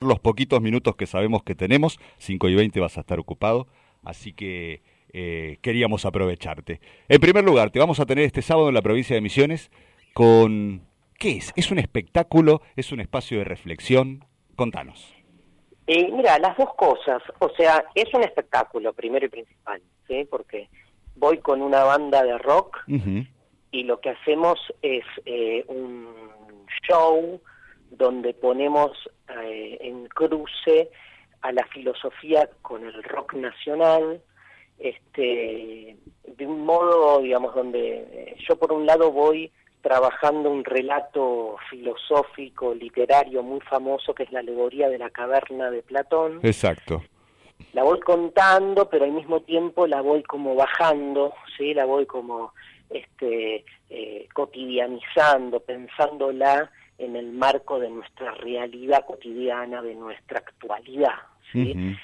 los poquitos minutos que sabemos que tenemos, 5 y 20 vas a estar ocupado, así que eh, queríamos aprovecharte. En primer lugar, te vamos a tener este sábado en la provincia de Misiones con... ¿Qué es? ¿Es un espectáculo? ¿Es un espacio de reflexión? Contanos. Eh, mira, las dos cosas. O sea, es un espectáculo, primero y principal, ¿sí? Porque voy con una banda de rock y lo que hacemos es eh, un show donde ponemos eh, en cruce a la filosofía con el rock nacional, este, de un modo, digamos, donde eh, yo por un lado voy trabajando un relato filosófico, literario muy famoso que es la alegoría de la caverna de Platón. Exacto. La voy contando, pero al mismo tiempo la voy como bajando, ¿sí? La voy como este, eh, cotidianizando, pensándola en el marco de nuestra realidad cotidiana, de nuestra actualidad. ¿sí?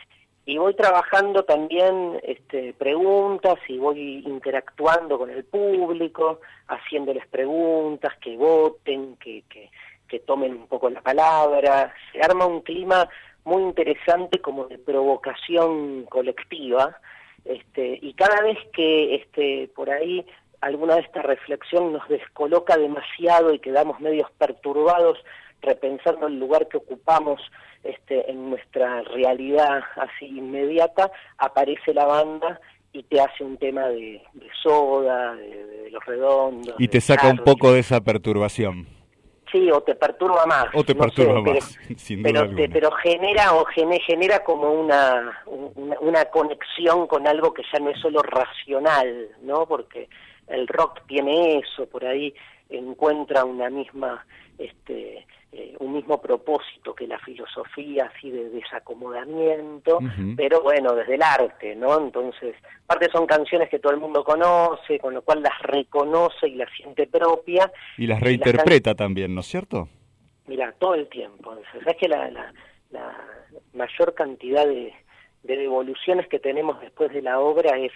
Y voy trabajando también este, preguntas y voy interactuando con el público, haciéndoles preguntas, que voten, que, que, que tomen un poco la palabra. Se arma un clima muy interesante como de provocación colectiva. Este, y cada vez que este, por ahí alguna de esta reflexión nos descoloca demasiado y quedamos medios perturbados repensando el lugar que ocupamos este, en nuestra realidad así inmediata, aparece la banda y te hace un tema de, soda, de, los redondos. Y te saca un poco de esa perturbación. Sí, o te perturba más. O te perturba más, pero, pero, genera o genera como una, una, una conexión con algo que ya no es solo racional, ¿no? Porque el rock tiene eso, por ahí encuentra una misma, este, eh, un mismo propósito que la filosofía así de desacomodamiento, pero bueno, desde el arte, ¿no? Entonces, aparte son canciones que todo el mundo conoce, con lo cual las reconoce y las siente propia. Y las reinterpreta también, ¿no es cierto? Mira, todo el tiempo. ¿Sabes que la, la, la mayor cantidad de, de devoluciones que tenemos después de la obra es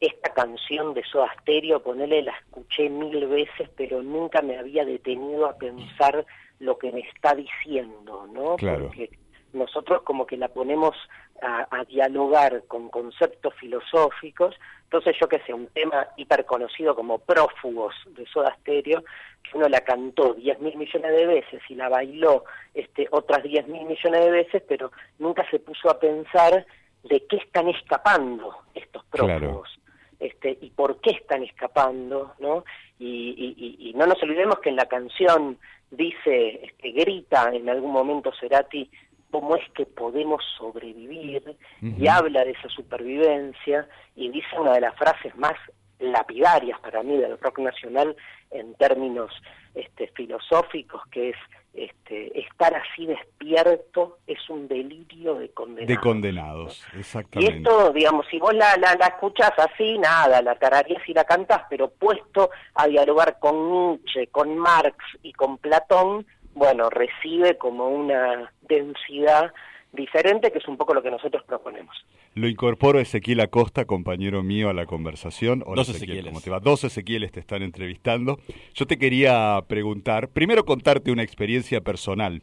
esta canción de Soda Stereo, ponele, la escuché mil veces, pero nunca me había detenido a pensar lo que me está diciendo, ¿no? Porque nosotros como que la ponemos a, dialogar con conceptos filosóficos, entonces yo que sé, un tema hiper conocido como Prófugos de Soda Stereo, que uno la cantó diez mil millones de veces y la bailó este, otras diez mil millones de veces, pero nunca se puso a pensar de qué están escapando estos prófugos este, y por qué están escapando, ¿no? Y, no nos olvidemos que en la canción dice, este, grita en algún momento Cerati, cómo es que podemos sobrevivir, y habla de esa supervivencia, y dice una de las frases más lapidarias para mí del rock nacional en términos este, filosóficos, que es este, estar así despierto es un delirio de condenados. De condenados, exactamente. Y esto, digamos, si vos la, la, escuchás así, nada, la tararías y la cantás, pero puesto a dialogar con Nietzsche, con Marx y con Platón, bueno, recibe como una densidad diferente, que es un poco lo que nosotros proponemos. Lo incorporo Ezequiel Acosta, compañero mío, a la conversación. Dos Ezequiel, ¿cómo te va? Dos Ezequieles te están entrevistando. Yo te quería preguntar, primero contarte una experiencia personal.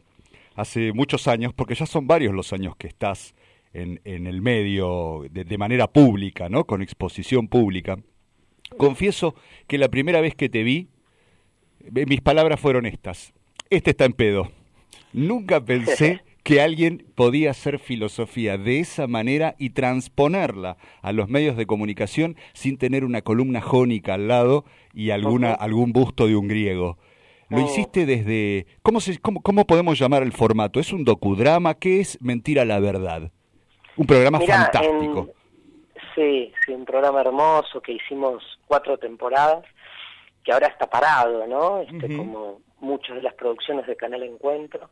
Hace muchos años, porque ya son varios los años que estás en, en el medio de, de manera pública, ¿no? Con exposición pública. Confieso que la primera vez que te vi, eh, mis palabras fueron estas. Este está en pedo. Nunca pensé que alguien podía hacer filosofía de esa manera y transponerla a los medios de comunicación sin tener una columna jónica al lado y alguna, algún busto de un griego. Lo oh. hiciste desde... ¿cómo, se, cómo, ¿Cómo podemos llamar el formato? ¿Es un docudrama? ¿Qué es Mentira la Verdad? Un programa fantástico. Sí, sí, un programa hermoso que hicimos cuatro temporadas, que ahora está parado, ¿no? Este, Como muchas de las producciones de Canal Encuentro.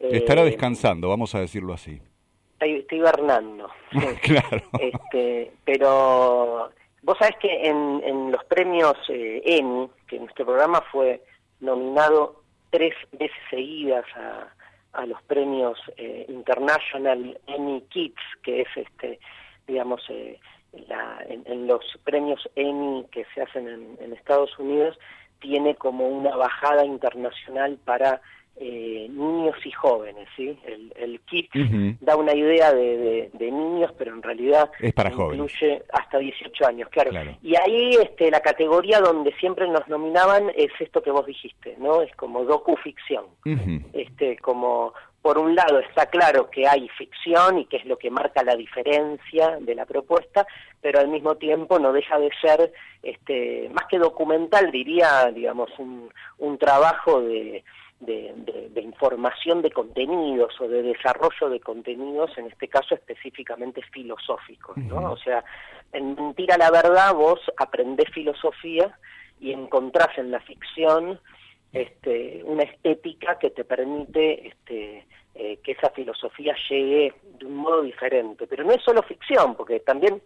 Estará eh, descansando, vamos a decirlo así. Estoy, hibernando. claro. Este, pero vos sabés que en, los premios eh, EMI, que nuestro programa fue nominado tres veces seguidas a, los premios eh, International Emmy Kids, que es este, digamos, eh, en, los premios Emmy que se hacen en, en Estados Unidos, tiene como una bajada internacional para eh, niños y jóvenes, ¿sí? El, el kit da una idea de, de, niños, pero en realidad es para incluye hasta 18 años, claro. Y ahí este, la categoría donde siempre nos nominaban es esto que vos dijiste, ¿no? Es como docu-ficción. este, como por un lado está claro que hay ficción y que es lo que marca la diferencia de la propuesta, pero al mismo tiempo no deja de ser, este, más que documental, diría, digamos, un, un trabajo de, de, información de contenidos o de desarrollo de contenidos, en este caso específicamente filosóficos, ¿no? O sea, en Mentira la Verdad vos aprendés filosofía y encontrás en la ficción este, una estética que te permite este, eh, que esa filosofía llegue de un modo diferente. Pero no es solo ficción, porque también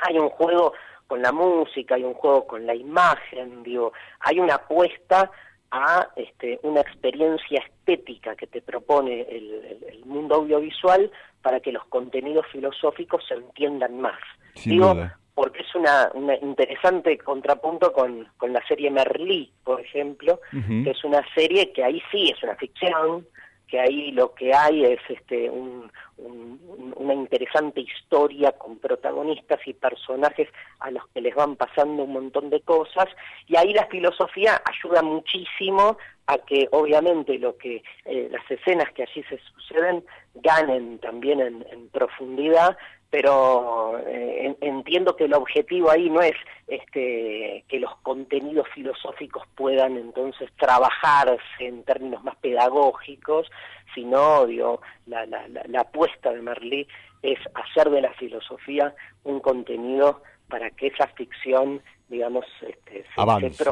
hay un juego con la música, hay un juego con la imagen, digo, hay una apuesta a este, una experiencia estética que te propone el, mundo audiovisual para que los contenidos filosóficos se entiendan más. Digo, porque es una, un interesante contrapunto con, con la serie Merlí, por ejemplo, que es una serie que ahí sí es una ficción, que ahí lo que hay es este, una interesante historia con protagonistas y personajes a los que les van pasando un montón de cosas, y ahí la filosofía ayuda muchísimo a que obviamente lo que eh, las escenas que allí se suceden ganen también en profundidad, pero eh, entiendo que el objetivo ahí no es este, que los contenidos filosóficos puedan entonces trabajarse en términos más pedagógicos, sino digo, la, la, la, apuesta de Merlí es hacer de la filosofía un contenido para que esa ficción digamos, este, se, avance,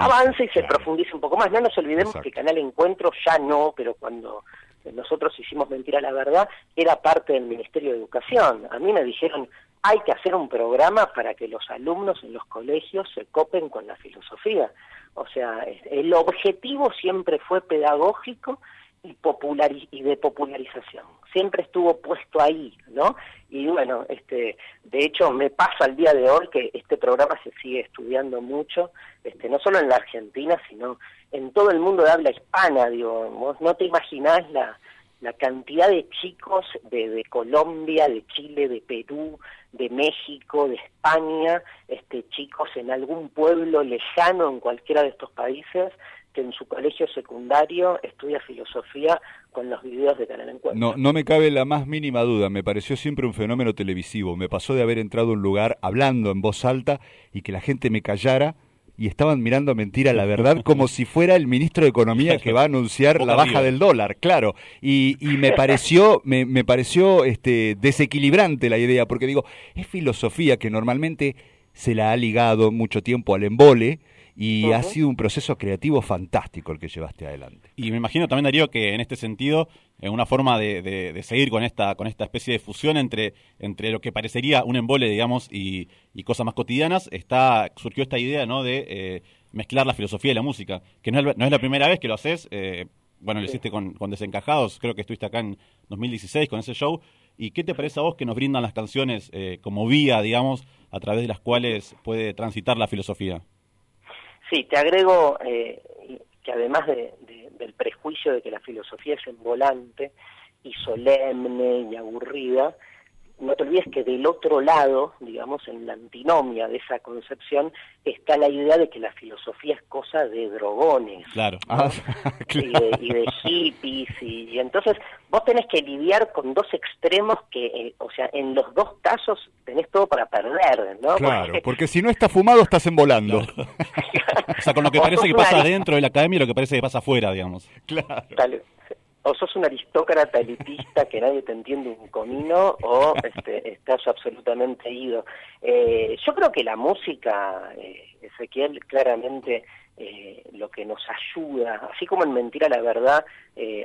avance y se profundice un poco más. No nos olvidemos que Canal Encuentro ya no, pero cuando nosotros hicimos Mentira la Verdad, era parte del Ministerio de Educación. A mí me dijeron, hay que hacer un programa para que los alumnos en los colegios se copen con la filosofía. O sea, el objetivo siempre fue pedagógico y, popular y de popularización. Siempre estuvo puesto ahí, ¿no? Y bueno, este, de hecho me pasa el día de hoy que este programa se sigue estudiando mucho, este, no solo en la Argentina, sino en todo el mundo de habla hispana, digo, no te imaginás la, la cantidad de chicos de, de, Colombia, de Chile, de Perú, de México, de España, este, chicos en algún pueblo lejano en cualquiera de estos países, que en su colegio secundario estudia filosofía con los videos de Canal Encuentro. No, no me cabe la más mínima duda, me pareció siempre un fenómeno televisivo. Me pasó de haber entrado a un lugar hablando en voz alta y que la gente me callara y estaban mirando mentira la verdad como si fuera el ministro de Economía que va a anunciar la baja del dólar, claro. Y, y me pareció, me, me pareció este, desequilibrante la idea, porque digo, es filosofía que normalmente se la ha ligado mucho tiempo al embole, y ha sido un proceso creativo fantástico el que llevaste adelante. Y me imagino también, Darío, que en este sentido, en una forma de, de, seguir con esta, con esta especie de fusión entre, entre lo que parecería un embole, digamos, y, y cosas más cotidianas, está, surgió esta idea ¿no? de eh, mezclar la filosofía y la música, que no es, no es la primera vez que lo haces. Eh, bueno, lo hiciste con, con Desencajados, creo que estuviste acá en 2016 con ese show. ¿Y qué te parece a vos que nos brindan las canciones eh, como vía, digamos, a través de las cuales puede transitar la filosofía? Sí, te agrego eh, que además del prejuicio de que la filosofía es envolante y solemne y aburrida, no te olvides que del otro lado, digamos, en la antinomia de esa concepción, está la idea de que la filosofía es cosa de drogones. Claro. Ah, y, de, hippies. Y, entonces vos tenés que lidiar con dos extremos que, eh, o sea, en los dos casos tenés todo para perder, ¿no? Claro, porque, si no está fumado estás envolando. o sea, con lo que parece que pasa dentro de la academia y lo que parece que pasa afuera, digamos. Claro o sos un aristócrata elitista que nadie te entiende un comino o este, estás absolutamente ido. Eh, yo creo que la música, eh, Ezequiel, claramente eh, lo que nos ayuda, así como en Mentira la Verdad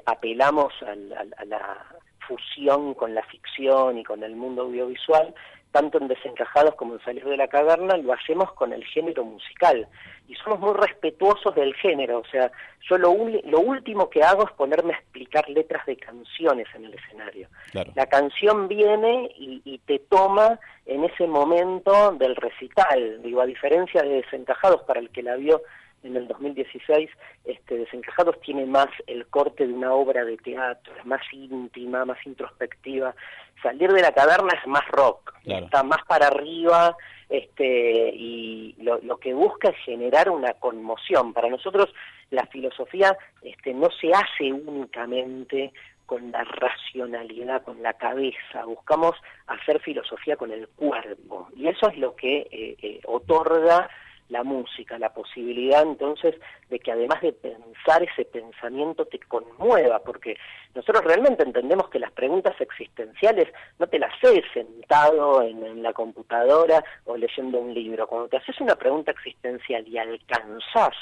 apelamos a la fusión con la ficción y con el mundo audiovisual, tanto en Desencajados como en Salir de la Caverna, lo hacemos con el género musical. Y somos muy respetuosos del género. O sea, yo lo, lo último que hago es ponerme a explicar letras de canciones en el escenario. La canción viene y, y, te toma en ese momento del recital. Digo, a diferencia de Desencajados, para el que la vio en el 2016, este, Desencajados tiene más el corte de una obra de teatro, es más íntima, más introspectiva. Salir de la caverna es más rock, está más para arriba, este, y lo, lo, que busca es generar una conmoción. Para nosotros la filosofía este, no se hace únicamente con la racionalidad, con la cabeza, buscamos hacer filosofía con el cuerpo y eso es lo que eh, eh, otorga la música, la posibilidad entonces de que además de pensar ese pensamiento te conmueva, porque nosotros realmente entendemos que las preguntas existenciales no te las haces sentado en, en la computadora o leyendo un libro, cuando te haces una pregunta existencial y alcanzás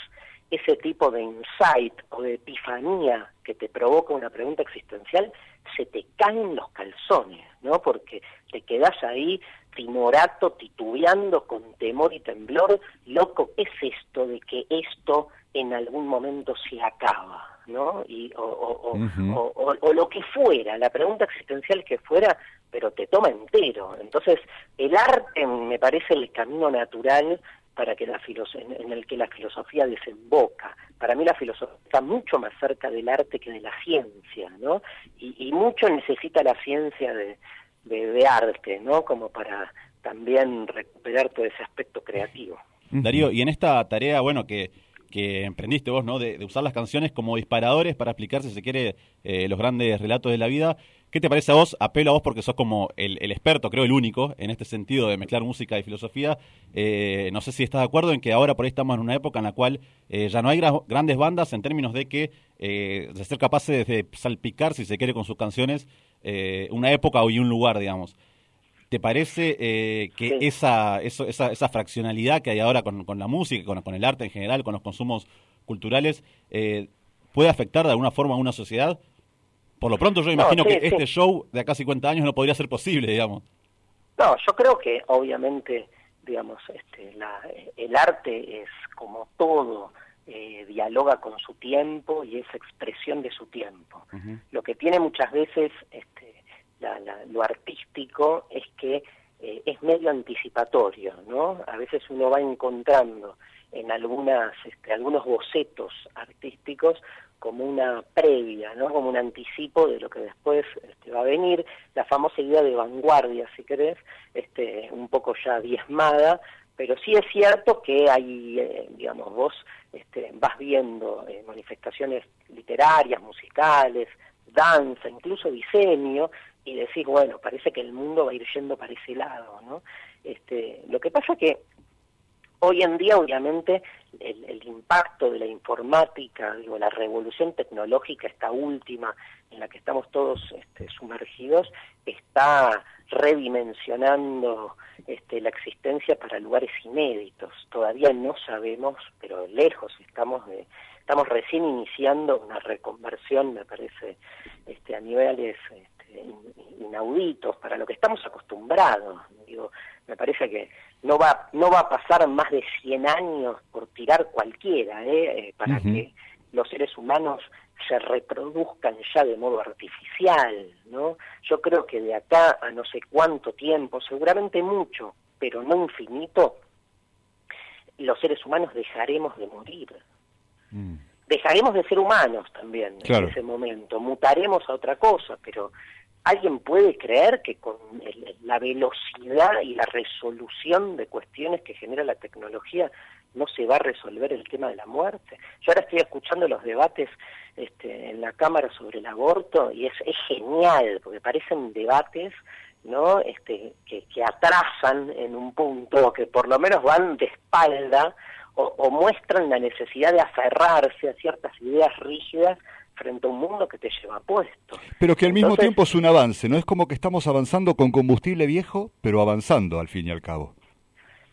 ese tipo de insight o de epifanía que te provoca una pregunta existencial, se te caen los calzones, ¿no? Porque te quedas ahí timorato, titubeando con temor y temblor, loco, ¿qué es esto de que esto en algún momento se acaba, ¿no? Y, o, o, o, lo que fuera, la pregunta existencial que fuera, pero te toma entero. Entonces, el arte me parece el camino natural para que la en el que la filosofía desemboca. Para mí la filosofía está mucho más cerca del arte que de la ciencia, ¿no? Y, mucho necesita la ciencia de, de, arte, ¿no? Como para también recuperar todo ese aspecto creativo. Darío, y en esta tarea, bueno, que, que emprendiste vos, ¿no? De, usar las canciones como disparadores para explicar, si se quiere, eh, los grandes relatos de la vida. ¿Qué te parece a vos? Apelo a vos porque sos como el, experto, creo el único, en este sentido de mezclar música y filosofía. Eh, no sé si estás de acuerdo en que ahora por ahí estamos en una época en la cual eh, ya no hay grandes bandas en términos de que de ser capaces de salpicar, si se quiere, con sus canciones, una época y un lugar, digamos. ¿Te parece que esa, eso, esa, esa, fraccionalidad que hay ahora con, con la música, con, con, el arte en general, con los consumos culturales, puede afectar de alguna forma a una sociedad? Por lo pronto yo imagino que este show de acá 50 años no podría ser posible, digamos. No, yo creo que obviamente, digamos, este, la, el arte es como todo, eh, dialoga con su tiempo y es expresión de su tiempo. Lo que tiene muchas veces este, lo artístico es que eh, es medio anticipatorio, ¿no? A veces uno va encontrando en algunas, este, algunos bocetos artísticos como una previa, ¿no? como un anticipo de lo que después este, va a venir, la famosa idea de vanguardia, si querés, este, un poco ya diezmada, pero sí es cierto que hay, eh, digamos, vos este, vas viendo eh, manifestaciones literarias, musicales, danza, incluso diseño, y decís, bueno, parece que el mundo va a ir yendo para ese lado, ¿no? Este, lo que pasa que Hoy en día, obviamente, el, impacto de la informática, digo, la revolución tecnológica, esta última en la que estamos todos este, sumergidos, está redimensionando este, la existencia para lugares inéditos. Todavía no sabemos, pero lejos estamos de, estamos recién iniciando una reconversión, me parece, este, a niveles este, inauditos para lo que estamos acostumbrados. Digo, me parece que no va no va a pasar más de 100 años por tirar cualquiera ¿eh? eh para que los seres humanos se reproduzcan ya de modo artificial, ¿no? Yo creo que de acá a no sé cuánto tiempo, seguramente mucho, pero no infinito, los seres humanos dejaremos de morir. Mm. Dejaremos de ser humanos también en ese momento, mutaremos a otra cosa, pero ¿Alguien puede creer que con la velocidad y la resolución de cuestiones que genera la tecnología no se va a resolver el tema de la muerte? Yo ahora estoy escuchando los debates este, en la Cámara sobre el aborto y es, genial, porque parecen debates ¿no? Este, que, que atrasan en un punto, que por lo menos van de espalda o, o muestran la necesidad de aferrarse a ciertas ideas rígidas frente a un mundo que te lleva puesto. Pero que al mismo tiempo es un avance, ¿no? Es como que estamos avanzando con combustible viejo, pero avanzando al fin y al cabo.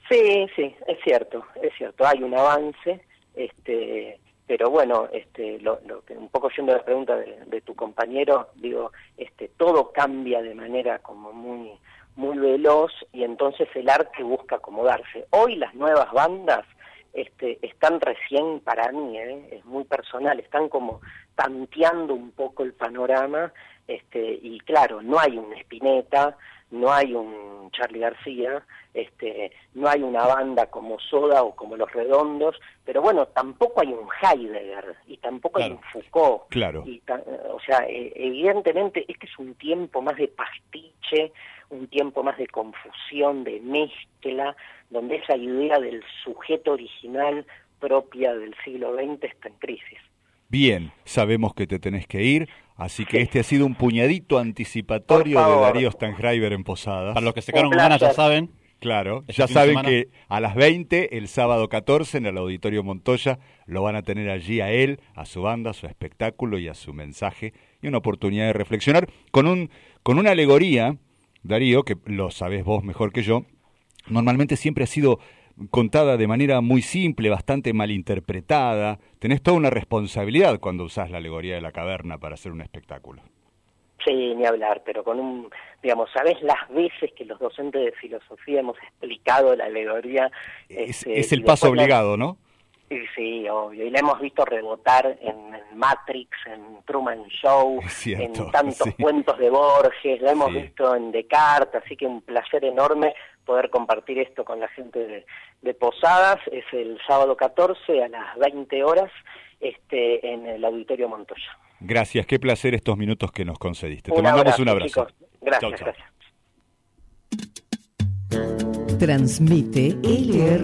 Sí, sí, es cierto, es cierto, hay un avance, este, pero bueno, este, lo, que un poco yendo a la pregunta de, tu compañero, digo, este, todo cambia de manera como muy, muy veloz y entonces el arte busca acomodarse. Hoy las nuevas bandas este, están recién para mí, ¿eh? es muy personal, están como tanteando un poco el panorama, este, y claro, no hay un Spinetta, no hay un Charlie García, este, no hay una banda como Soda o como Los Redondos, pero bueno, tampoco hay un Heidegger y tampoco hay un Foucault. Claro. Y o sea, e, evidentemente este es un tiempo más de pastiche, un tiempo más de confusión, de mezcla, donde esa idea del sujeto original propia del siglo XX está en crisis. Bien, sabemos que te tenés que ir, así que este ha sido un puñadito anticipatorio de Darío Stanghreiber en Posadas. Para los que se quedaron con ganas ya saben. Claro, este ya saben que a las 20, el sábado 14, en el Auditorio Montoya, lo van a tener allí a él, a su banda, a su espectáculo y a su mensaje, y una oportunidad de reflexionar con, un, con una alegoría, Darío, que lo sabés vos mejor que yo, normalmente siempre ha sido contada de manera muy simple, bastante malinterpretada. Tenés toda una responsabilidad cuando usás la alegoría de la caverna para hacer un espectáculo. Sí, ni hablar, pero con un, digamos, ¿sabes las veces que los docentes de filosofía hemos explicado la alegoría? Es, este, el paso obligado, ¿no? Sí, sí, obvio. Y la hemos visto rebotar en, Matrix, en Truman Show, en tantos cuentos de Borges, la hemos visto en Descartes, así que un placer enorme poder compartir esto con la gente de, Posadas. Es el sábado 14 a las 20 horas este, en el Auditorio Montoya. Gracias, qué placer estos minutos que nos concediste. Te mandamos un abrazo. Gracias, gracias. Transmite LR.